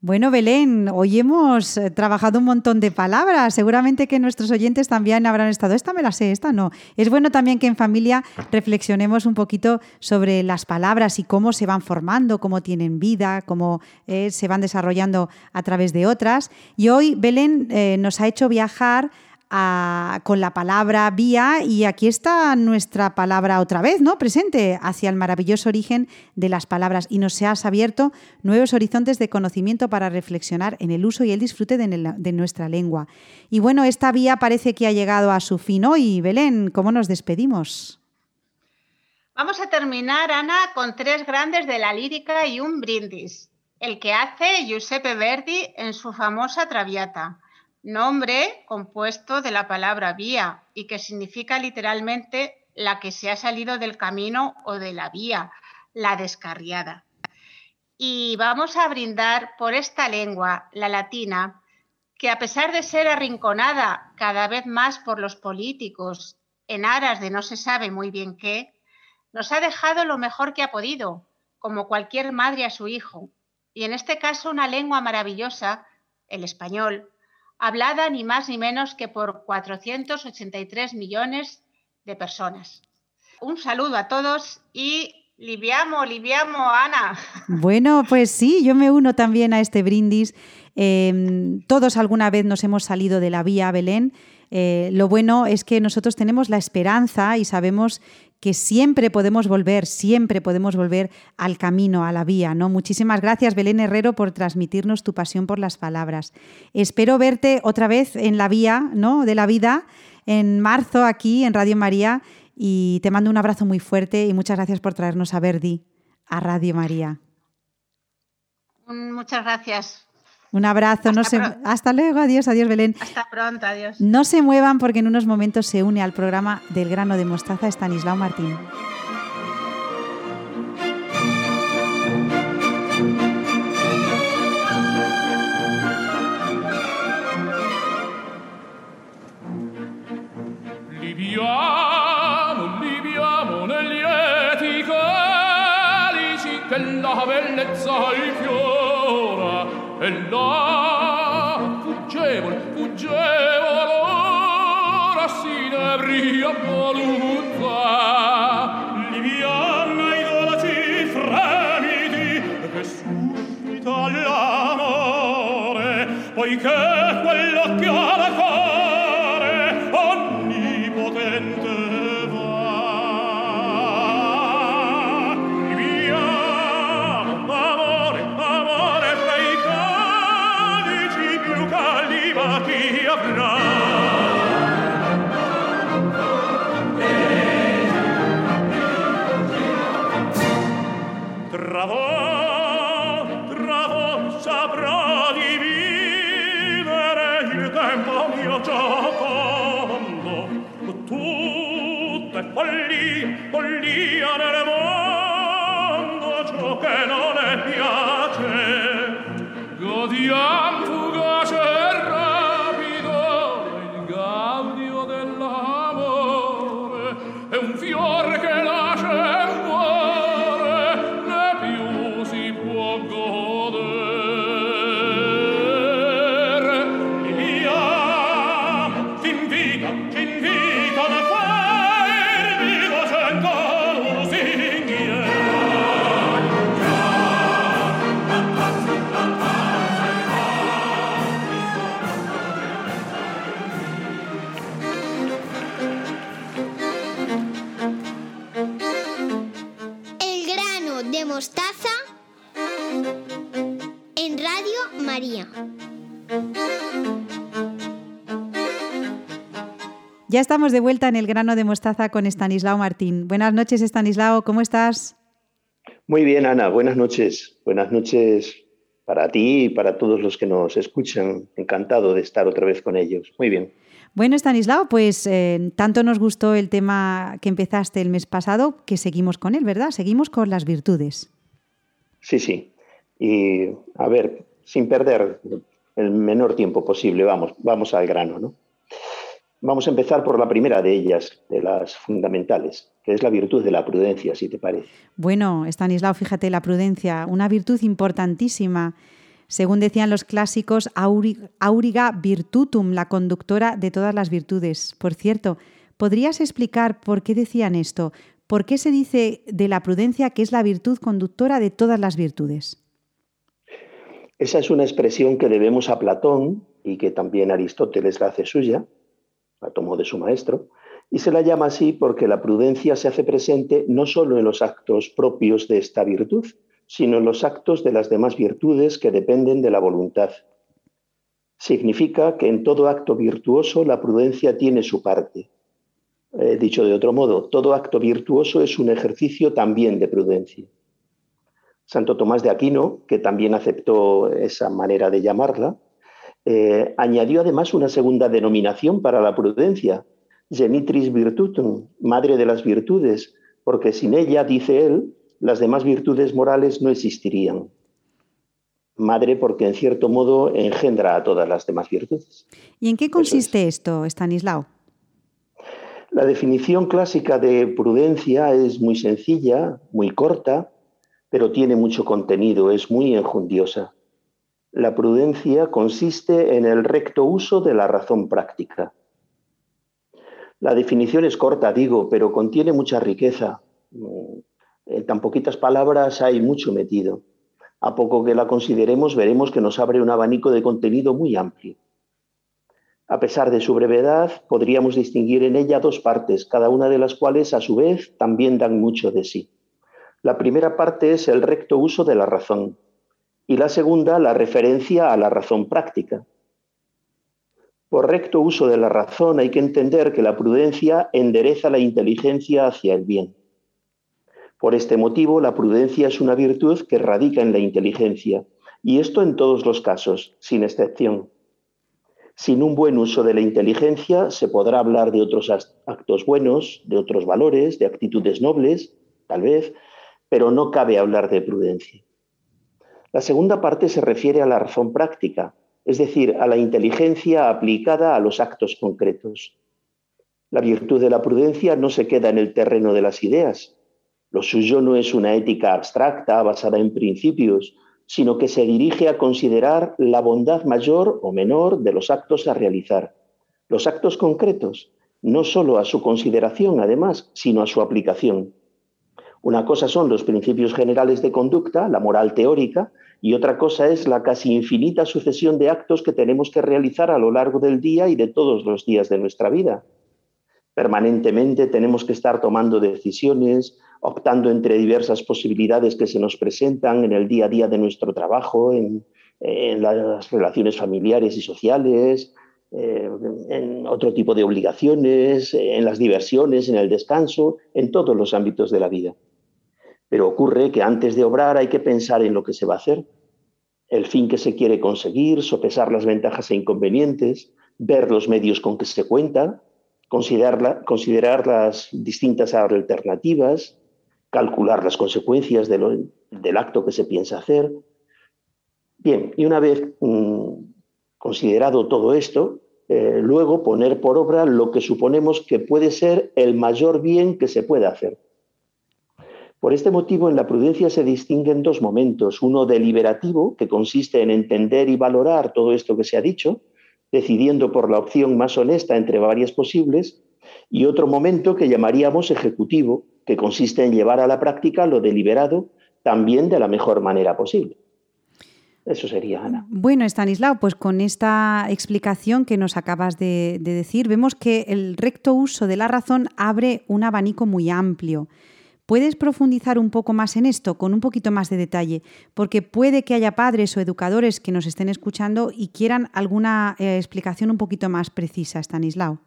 Bueno, Belén, hoy hemos eh, trabajado un montón de palabras. Seguramente que nuestros oyentes también habrán estado, esta me la sé, esta no. Es bueno también que en familia reflexionemos un poquito sobre las palabras y cómo se van formando, cómo tienen vida, cómo eh, se van desarrollando a través de otras. Y hoy Belén eh, nos ha hecho viajar con la palabra vía y aquí está nuestra palabra otra vez, ¿no? Presente hacia el maravilloso origen de las palabras y nos has abierto nuevos horizontes de conocimiento para reflexionar en el uso y el disfrute de, de nuestra lengua. Y bueno, esta vía parece que ha llegado a su fin hoy. Belén, ¿cómo nos despedimos? Vamos a terminar, Ana, con tres grandes de la lírica y un brindis. El que hace Giuseppe Verdi en su famosa Traviata nombre compuesto de la palabra vía y que significa literalmente la que se ha salido del camino o de la vía, la descarriada. Y vamos a brindar por esta lengua, la latina, que a pesar de ser arrinconada cada vez más por los políticos en aras de no se sabe muy bien qué, nos ha dejado lo mejor que ha podido, como cualquier madre a su hijo, y en este caso una lengua maravillosa, el español, hablada ni más ni menos que por 483 millones de personas. Un saludo a todos y liviamo, liviamo, Ana. Bueno, pues sí, yo me uno también a este brindis. Em, todos alguna vez nos hemos salido de la vía Belén. Eh, lo bueno es que nosotros tenemos la esperanza y sabemos que siempre podemos volver, siempre podemos volver al camino, a la vía. ¿no? Muchísimas gracias, Belén Herrero, por transmitirnos tu pasión por las palabras. Espero verte otra vez en la vía ¿no? de la vida en marzo aquí en Radio María y te mando un abrazo muy fuerte y muchas gracias por traernos a Verdi, a Radio María. Muchas gracias. Un abrazo, hasta, no se... hasta luego, adiós, adiós Belén. Hasta pronto, adiós. No se muevan porque en unos momentos se une al programa del grano de mostaza Estanislao Martín. Liviamo, liviamo negli eti calici che la bellezza e là fuggevol fuggevol ora s'inebria voluzza liviana i dolci fremiti che suscita l'amore poiché Ya estamos de vuelta en el grano de mostaza con Estanislao Martín. Buenas noches, Estanislao, ¿cómo estás? Muy bien, Ana, buenas noches. Buenas noches para ti y para todos los que nos escuchan. Encantado de estar otra vez con ellos. Muy bien. Bueno, Estanislao, pues eh, tanto nos gustó el tema que empezaste el mes pasado que seguimos con él, ¿verdad? Seguimos con las virtudes. Sí, sí. Y a ver, sin perder el menor tiempo posible, vamos, vamos al grano, ¿no? Vamos a empezar por la primera de ellas, de las fundamentales, que es la virtud de la prudencia, si te parece. Bueno, Estanislao, fíjate, la prudencia, una virtud importantísima. Según decían los clásicos, auriga virtutum, la conductora de todas las virtudes. Por cierto, ¿podrías explicar por qué decían esto? ¿Por qué se dice de la prudencia que es la virtud conductora de todas las virtudes? Esa es una expresión que debemos a Platón y que también Aristóteles la hace suya, la tomó de su maestro, y se la llama así porque la prudencia se hace presente no solo en los actos propios de esta virtud, sino en los actos de las demás virtudes que dependen de la voluntad. Significa que en todo acto virtuoso la prudencia tiene su parte. Eh, dicho de otro modo, todo acto virtuoso es un ejercicio también de prudencia. Santo Tomás de Aquino, que también aceptó esa manera de llamarla, eh, añadió además una segunda denominación para la prudencia, genitris virtutum, madre de las virtudes, porque sin ella, dice él, las demás virtudes morales no existirían. Madre porque en cierto modo engendra a todas las demás virtudes. ¿Y en qué consiste es. esto, Stanislao? La definición clásica de prudencia es muy sencilla, muy corta, pero tiene mucho contenido, es muy enjundiosa. La prudencia consiste en el recto uso de la razón práctica. La definición es corta, digo, pero contiene mucha riqueza. En tan poquitas palabras hay mucho metido. A poco que la consideremos, veremos que nos abre un abanico de contenido muy amplio. A pesar de su brevedad, podríamos distinguir en ella dos partes, cada una de las cuales, a su vez, también dan mucho de sí. La primera parte es el recto uso de la razón y la segunda, la referencia a la razón práctica. Por recto uso de la razón hay que entender que la prudencia endereza la inteligencia hacia el bien. Por este motivo, la prudencia es una virtud que radica en la inteligencia, y esto en todos los casos, sin excepción. Sin un buen uso de la inteligencia se podrá hablar de otros actos buenos, de otros valores, de actitudes nobles, tal vez, pero no cabe hablar de prudencia. La segunda parte se refiere a la razón práctica, es decir, a la inteligencia aplicada a los actos concretos. La virtud de la prudencia no se queda en el terreno de las ideas, lo suyo no es una ética abstracta basada en principios, sino que se dirige a considerar la bondad mayor o menor de los actos a realizar, los actos concretos, no solo a su consideración, además, sino a su aplicación. Una cosa son los principios generales de conducta, la moral teórica, y otra cosa es la casi infinita sucesión de actos que tenemos que realizar a lo largo del día y de todos los días de nuestra vida. Permanentemente tenemos que estar tomando decisiones, optando entre diversas posibilidades que se nos presentan en el día a día de nuestro trabajo, en, las relaciones familiares y sociales, eh, en otro tipo de obligaciones, en las diversiones, en el descanso, en todos los ámbitos de la vida. Pero ocurre que antes de obrar hay que pensar en lo que se va a hacer, el fin que se quiere conseguir, sopesar las ventajas e inconvenientes, ver los medios con que se cuenta, considerar, las distintas alternativas, calcular las consecuencias del acto que se piensa hacer. Bien, y una vez mm, considerado todo esto, eh, luego poner por obra lo que suponemos que puede ser el mayor bien que se puede hacer. Por este motivo, en la prudencia se distinguen dos momentos, uno deliberativo, que consiste en entender y valorar todo esto que se ha dicho, decidiendo por la opción más honesta entre varias posibles, y otro momento que llamaríamos ejecutivo, que consiste en llevar a la práctica lo deliberado también de la mejor manera posible. Eso sería, Ana. Bueno, Stanislao, pues con esta explicación que nos acabas de, decir, vemos que el recto uso de la razón abre un abanico muy amplio. ¿Puedes profundizar un poco más en esto, con un poquito más de detalle? Porque puede que haya padres o educadores que nos estén escuchando y quieran alguna eh, explicación un poquito más precisa, Stanislao.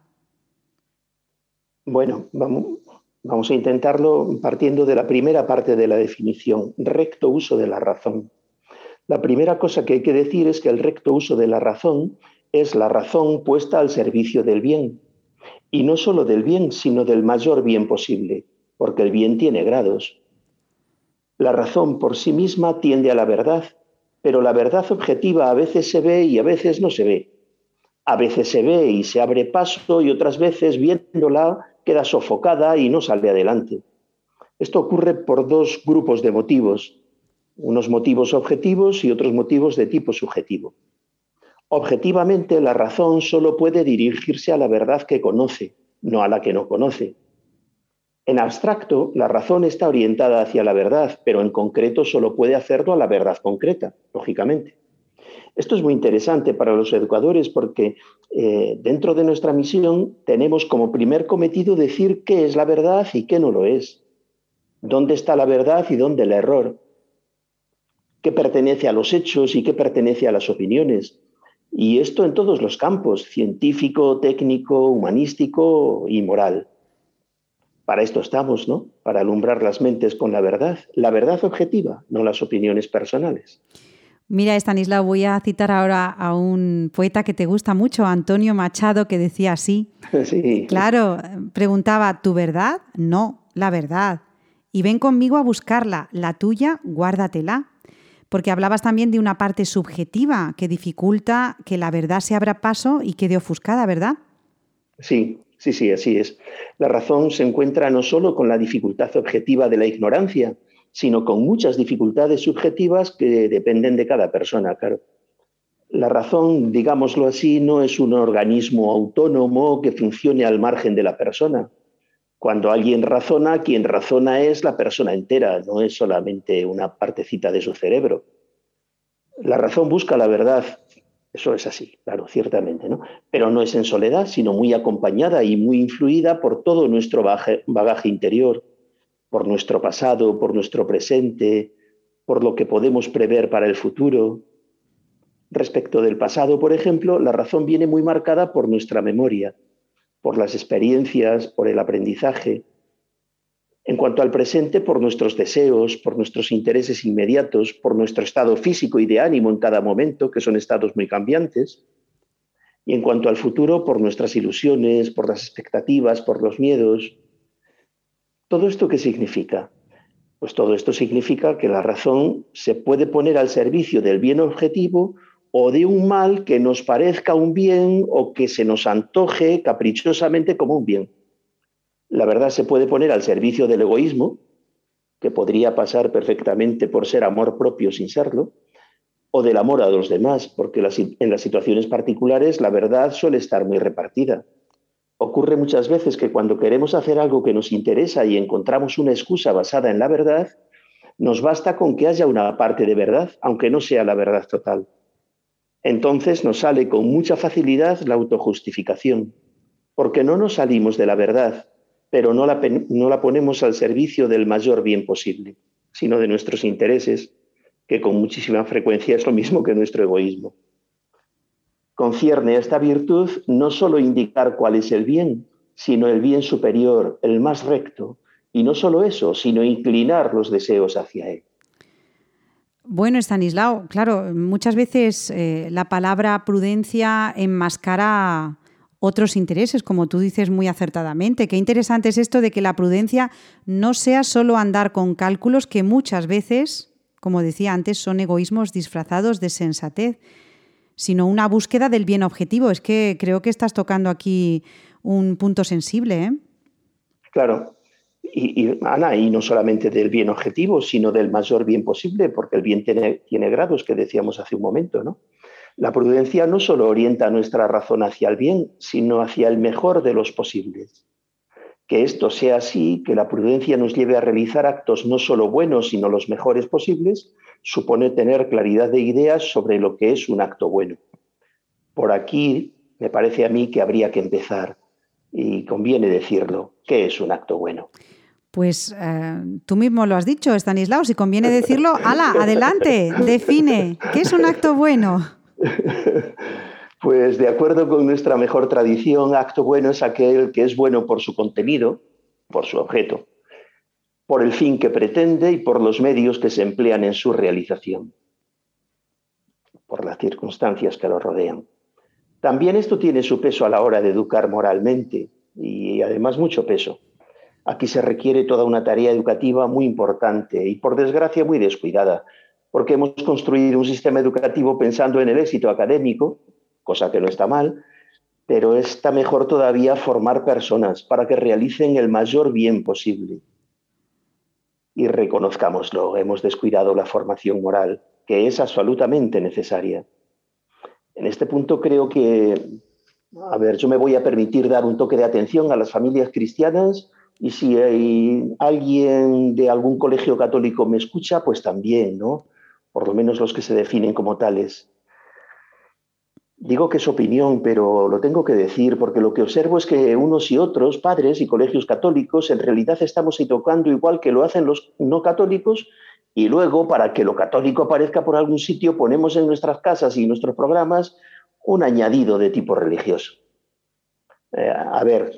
Bueno, vamos, Vamos a intentarlo partiendo de la primera parte de la definición, recto uso de la razón. La primera cosa que hay que decir es que el recto uso de la razón es la razón puesta al servicio del bien. Y no solo del bien, sino del mayor bien posible, porque el bien tiene grados. La razón por sí misma tiende a la verdad, pero la verdad objetiva a veces se ve y a veces no se ve. A veces se ve y se abre paso y otras veces viéndola queda sofocada y no sale adelante. Esto ocurre por dos grupos de motivos, unos motivos objetivos y otros motivos de tipo subjetivo. Objetivamente, la razón solo puede dirigirse a la verdad que conoce, no a la que no conoce. En abstracto, la razón está orientada hacia la verdad, pero en concreto solo puede hacerlo a la verdad concreta, lógicamente. Esto es muy interesante para los educadores porque eh, dentro de nuestra misión tenemos como primer cometido decir qué es la verdad y qué no lo es. ¿Dónde está la verdad y dónde el error? ¿Qué pertenece a los hechos y qué pertenece a las opiniones? Y esto en todos los campos, científico, técnico, humanístico y moral. Para esto estamos, ¿no? Para alumbrar las mentes con la verdad, la verdad objetiva, no las opiniones personales. Mira, Stanislao, voy a citar ahora a un poeta que te gusta mucho, Antonio Machado, que decía así. Sí. Claro, preguntaba, ¿tu verdad? No, la verdad. Y ven conmigo a buscarla, la tuya, guárdatela. Porque hablabas también de una parte subjetiva que dificulta que la verdad se abra paso y quede ofuscada, ¿verdad? Sí, sí, sí, así es. La razón se encuentra no solo con la dificultad objetiva de la ignorancia, sino con muchas dificultades subjetivas que dependen de cada persona, claro. La razón, digámoslo así, no es un organismo autónomo que funcione al margen de la persona. Cuando alguien razona, quien razona es la persona entera, no es solamente una partecita de su cerebro. La razón busca la verdad, eso es así, claro, ciertamente, ¿no? Pero no es en soledad, sino muy acompañada y muy influida por todo nuestro bagaje interior, por nuestro pasado, por nuestro presente, por lo que podemos prever para el futuro, Respecto del pasado, por ejemplo, la razón viene muy marcada por nuestra memoria, por las experiencias, por el aprendizaje. En cuanto al presente, por nuestros deseos, por nuestros intereses inmediatos, por nuestro estado físico y de ánimo en cada momento, que son estados muy cambiantes. Y en cuanto al futuro, por nuestras ilusiones, por las expectativas, por los miedos. ¿Todo esto qué significa? Pues todo esto significa que la razón se puede poner al servicio del bien objetivo o de un mal que nos parezca un bien o que se nos antoje caprichosamente como un bien. La verdad se puede poner al servicio del egoísmo, que podría pasar perfectamente por ser amor propio sin serlo, o del amor a los demás, porque en las situaciones particulares la verdad suele estar muy repartida. Ocurre muchas veces que cuando queremos hacer algo que nos interesa y encontramos una excusa basada en la verdad, nos basta con que haya una parte de verdad, aunque no sea la verdad total entonces nos sale con mucha facilidad la autojustificación, porque no nos salimos de la verdad, pero no la, no la, ponemos al servicio del mayor bien posible, sino de nuestros intereses, que con muchísima frecuencia es lo mismo que nuestro egoísmo. Concierne a esta virtud no solo indicar cuál es el bien, sino el bien superior, el más recto, y no solo eso, sino inclinar los deseos hacia él. Bueno, Estanislao, claro, muchas veces eh, la palabra prudencia enmascara otros intereses, como tú dices muy acertadamente. Qué interesante es esto de que la prudencia no sea solo andar con cálculos que muchas veces, como decía antes, son egoísmos disfrazados de sensatez, sino una búsqueda del bien objetivo. Es que creo que estás tocando aquí un punto sensible. ¿eh? Claro, y, Ana, y no solamente del bien objetivo, sino del mayor bien posible, porque el bien tiene, tiene grados que decíamos hace un momento, ¿no? La prudencia no solo orienta nuestra razón hacia el bien, sino hacia el mejor de los posibles. Que esto sea así, que la prudencia nos lleve a realizar actos no solo buenos, sino los mejores posibles, supone tener claridad de ideas sobre lo que es un acto bueno. Por aquí me parece a mí que habría que empezar, y conviene decirlo, ¿qué es un acto bueno? Pues eh, tú mismo lo has dicho, Stanislao, si conviene decirlo, ala, adelante, define, ¿qué es un acto bueno? Pues de acuerdo con nuestra mejor tradición, acto bueno es aquel que es bueno por su contenido, por su objeto, por el fin que pretende y por los medios que se emplean en su realización, por las circunstancias que lo rodean. También esto tiene su peso a la hora de educar moralmente y además mucho peso. Aquí se requiere toda una tarea educativa muy importante y, por desgracia, muy descuidada, porque hemos construido un sistema educativo pensando en el éxito académico, cosa que no está mal, pero está mejor todavía formar personas para que realicen el mayor bien posible. Y reconozcámoslo, hemos descuidado la formación moral, que es absolutamente necesaria. En este punto creo que, a ver, yo me voy a permitir dar un toque de atención a las familias cristianas y si hay alguien de algún colegio católico me escucha, pues también, ¿no? Por lo menos los que se definen como tales. Digo que es opinión, pero lo tengo que decir porque lo que observo es que unos y otros, padres y colegios católicos, en realidad estamos tocando igual que lo hacen los no católicos y luego, para que lo católico aparezca por algún sitio, ponemos en nuestras casas y nuestros programas un añadido de tipo religioso. Eh, a ver,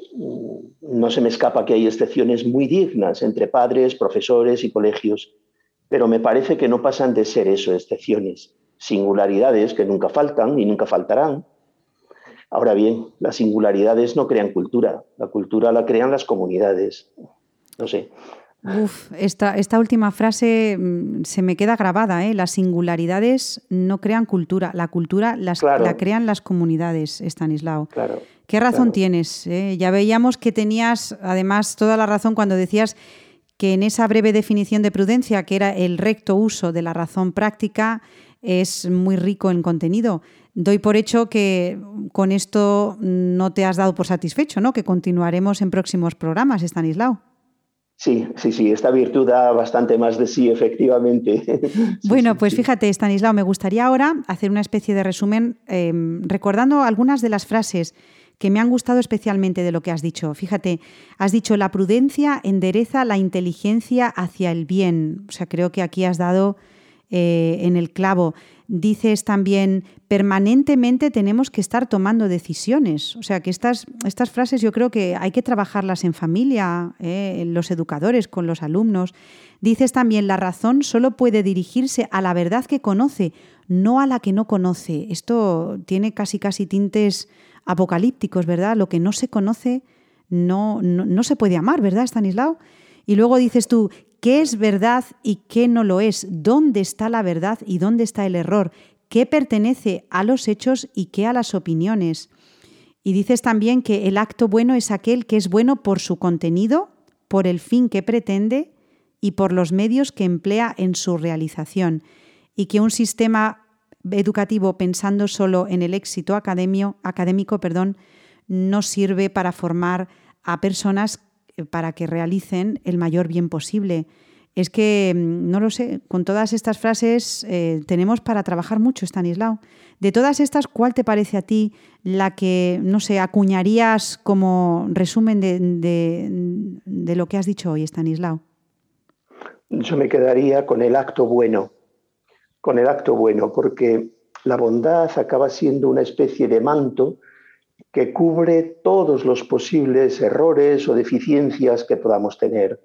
no se me escapa que hay excepciones muy dignas entre padres, profesores y colegios, pero me parece que no pasan de ser eso, excepciones, singularidades que nunca faltan y nunca faltarán. Ahora bien, las singularidades no crean cultura, la cultura la crean las comunidades. No sé. Uf, esta, esta, última frase mm, se me queda grabada. ¿eh? Las singularidades no crean cultura, la cultura las, la crean las comunidades, Stanislao. Claro. Qué razón tienes. ¿eh? Ya veíamos que tenías, además, toda la razón cuando decías que en esa breve definición de prudencia, que era el recto uso de la razón práctica, es muy rico en contenido. Doy por hecho que con esto no te has dado por satisfecho, ¿no? Que continuaremos en próximos programas, Stanislao. Sí, sí, sí, esta virtud da bastante más de sí, efectivamente. bueno, pues fíjate, Stanislao, me gustaría ahora hacer una especie de resumen em, recordando algunas de las frases que me han gustado especialmente de lo que has dicho. Fíjate, has dicho la prudencia endereza la inteligencia hacia el bien. O sea, creo que aquí has dado eh, en el clavo. Dices también, permanentemente tenemos que estar tomando decisiones. O sea, que estas, estas frases yo creo que hay que trabajarlas en familia, eh, los educadores, con los alumnos. Dices también, la razón solo puede dirigirse a la verdad que conoce, no a la que no conoce. Esto tiene casi, casi tintes apocalípticos, ¿verdad? Lo que no se conoce no, no, no se puede amar, ¿verdad, Stanislao? Y luego dices tú, ¿qué es verdad y qué no lo es? ¿Dónde está la verdad y dónde está el error? ¿Qué pertenece a los hechos y qué a las opiniones? Y dices también que el acto bueno es aquel que es bueno por su contenido, por el fin que pretende y por los medios que emplea en su realización, y que un sistema educativo pensando solo en el éxito académico perdón, no sirve para formar a personas eh, para que realicen el mayor bien posible. Es que, mm, no lo sé, con todas estas frases eh, tenemos para trabajar mucho, Stanislao. De todas estas, ¿cuál te parece a ti la que, no sé, acuñarías como resumen de, de lo que has dicho hoy, Stanislao? Yo me quedaría con el acto bueno con el acto bueno, porque la bondad acaba siendo una especie de manto que cubre todos los posibles errores o deficiencias que podamos tener.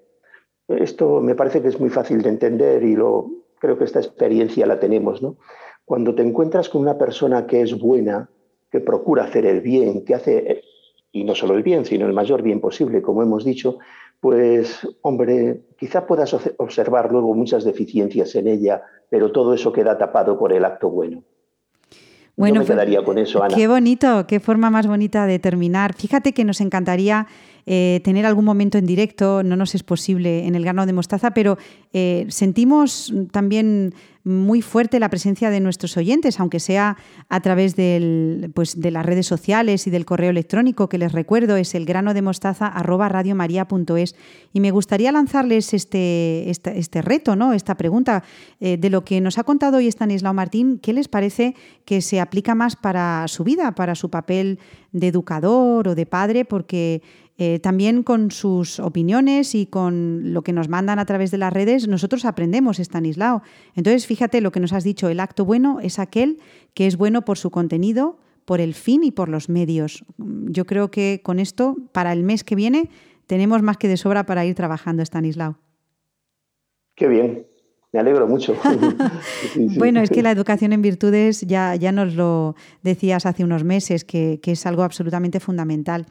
Esto me parece que es muy fácil de entender y lo, creo que esta experiencia la tenemos. ¿no? Cuando te encuentras con una persona que es buena, que procura hacer el bien, que hace, y no solo el bien, sino el mayor bien posible, como hemos dicho, pues, hombre, quizá puedas observar luego muchas deficiencias en ella, pero todo eso queda tapado por el acto bueno. Bueno, me quedaría con eso, Ana. Qué bonito, qué forma más bonita de terminar. Fíjate que nos encantaría eh, tener algún momento en directo, no nos es posible en el grano de mostaza, pero eh, sentimos también muy fuerte la presencia de nuestros oyentes, aunque sea a través pues, de las redes sociales y del correo electrónico, que les recuerdo es el grano. Y me gustaría lanzarles este, este, reto, ¿no? esta pregunta eh, de lo que nos ha contado hoy Stanislao Martín, ¿qué les parece que se aplica más para su vida, para su papel de educador o de padre? Porque eh, también con sus opiniones y con lo que nos mandan a través de las redes, nosotros aprendemos, Stanislao. Entonces, fíjate lo que nos has dicho, el acto bueno es aquel que es bueno por su contenido, por el fin y por los medios. Yo creo que con esto, para el mes que viene, tenemos más que de sobra para ir trabajando, Stanislao. Qué bien, me alegro mucho. Bueno, es que la educación en virtudes ya, ya nos lo decías hace unos meses, que, es algo absolutamente fundamental.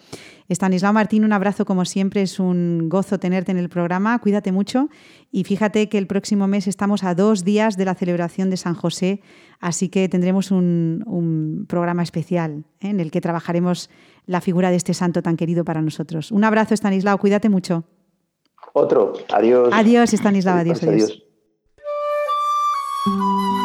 Estanislao Martín, un abrazo como siempre, es un gozo tenerte en el programa, cuídate mucho y fíjate que el próximo mes estamos a dos días de la celebración de San José, así que tendremos un, programa especial ¿eh? en el que trabajaremos la figura de este santo tan querido para nosotros. Un abrazo, Estanislao, cuídate mucho. Otro, adiós. Adiós, Estanislao, adiós. adiós. Música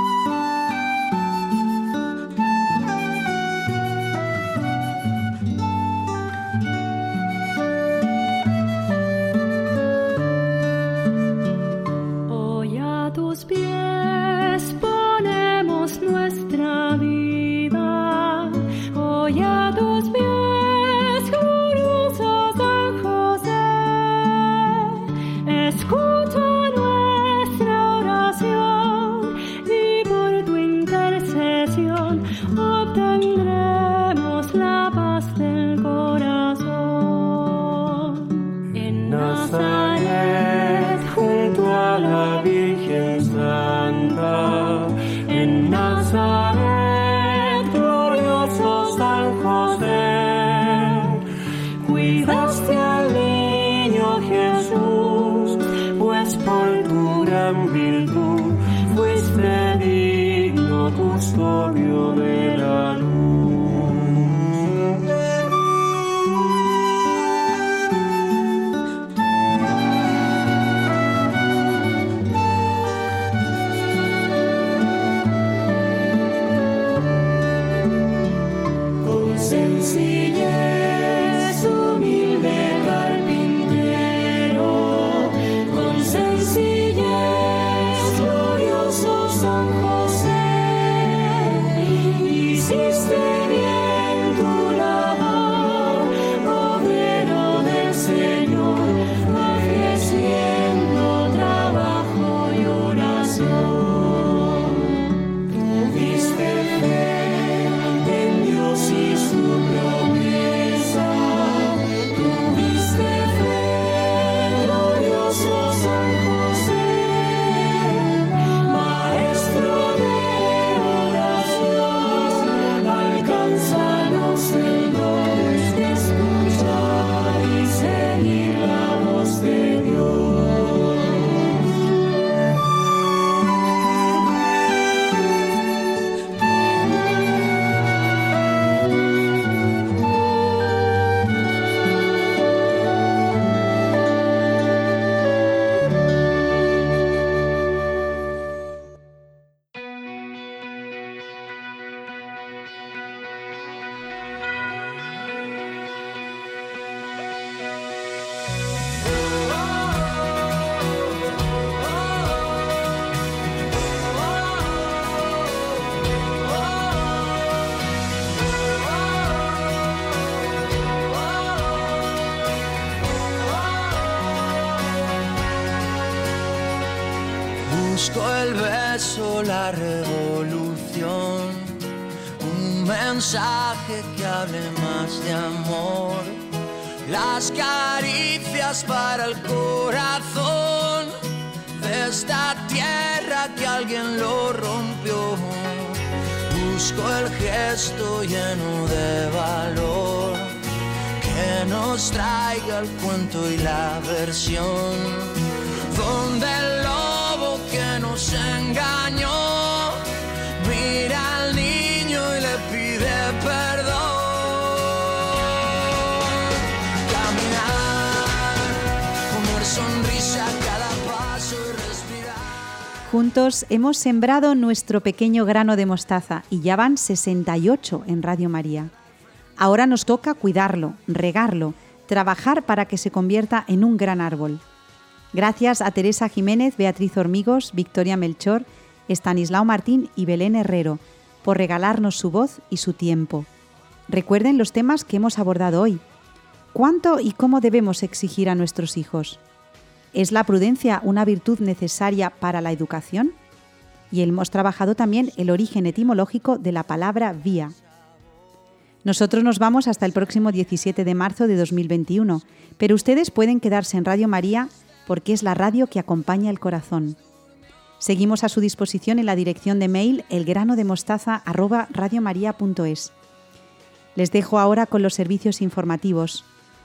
las caricias para el Juntos hemos sembrado nuestro pequeño grano de mostaza y ya van 68 en Radio María. Ahora nos toca cuidarlo, regarlo, trabajar para que se convierta en un gran árbol. Gracias a Teresa Jiménez, Beatriz Hormigos, Victoria Melchor, Estanislao Martín y Belén Herrero por regalarnos su voz y su tiempo. Recuerden los temas que hemos abordado hoy. ¿Cuánto y cómo debemos exigir a nuestros hijos? ¿Es la prudencia una virtud necesaria para la educación? Y hemos trabajado también el origen etimológico de la palabra vía. Nosotros nos vamos hasta el próximo 17 de marzo de 2021, pero ustedes pueden quedarse en Radio María porque es la radio que acompaña el corazón. Seguimos a su disposición en la dirección de mail elgranodemostaza@radiomaria.es. Les dejo ahora con los servicios informativos.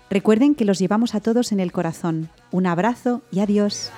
Recuerden que los llevamos a todos en el corazón. Un abrazo y adiós.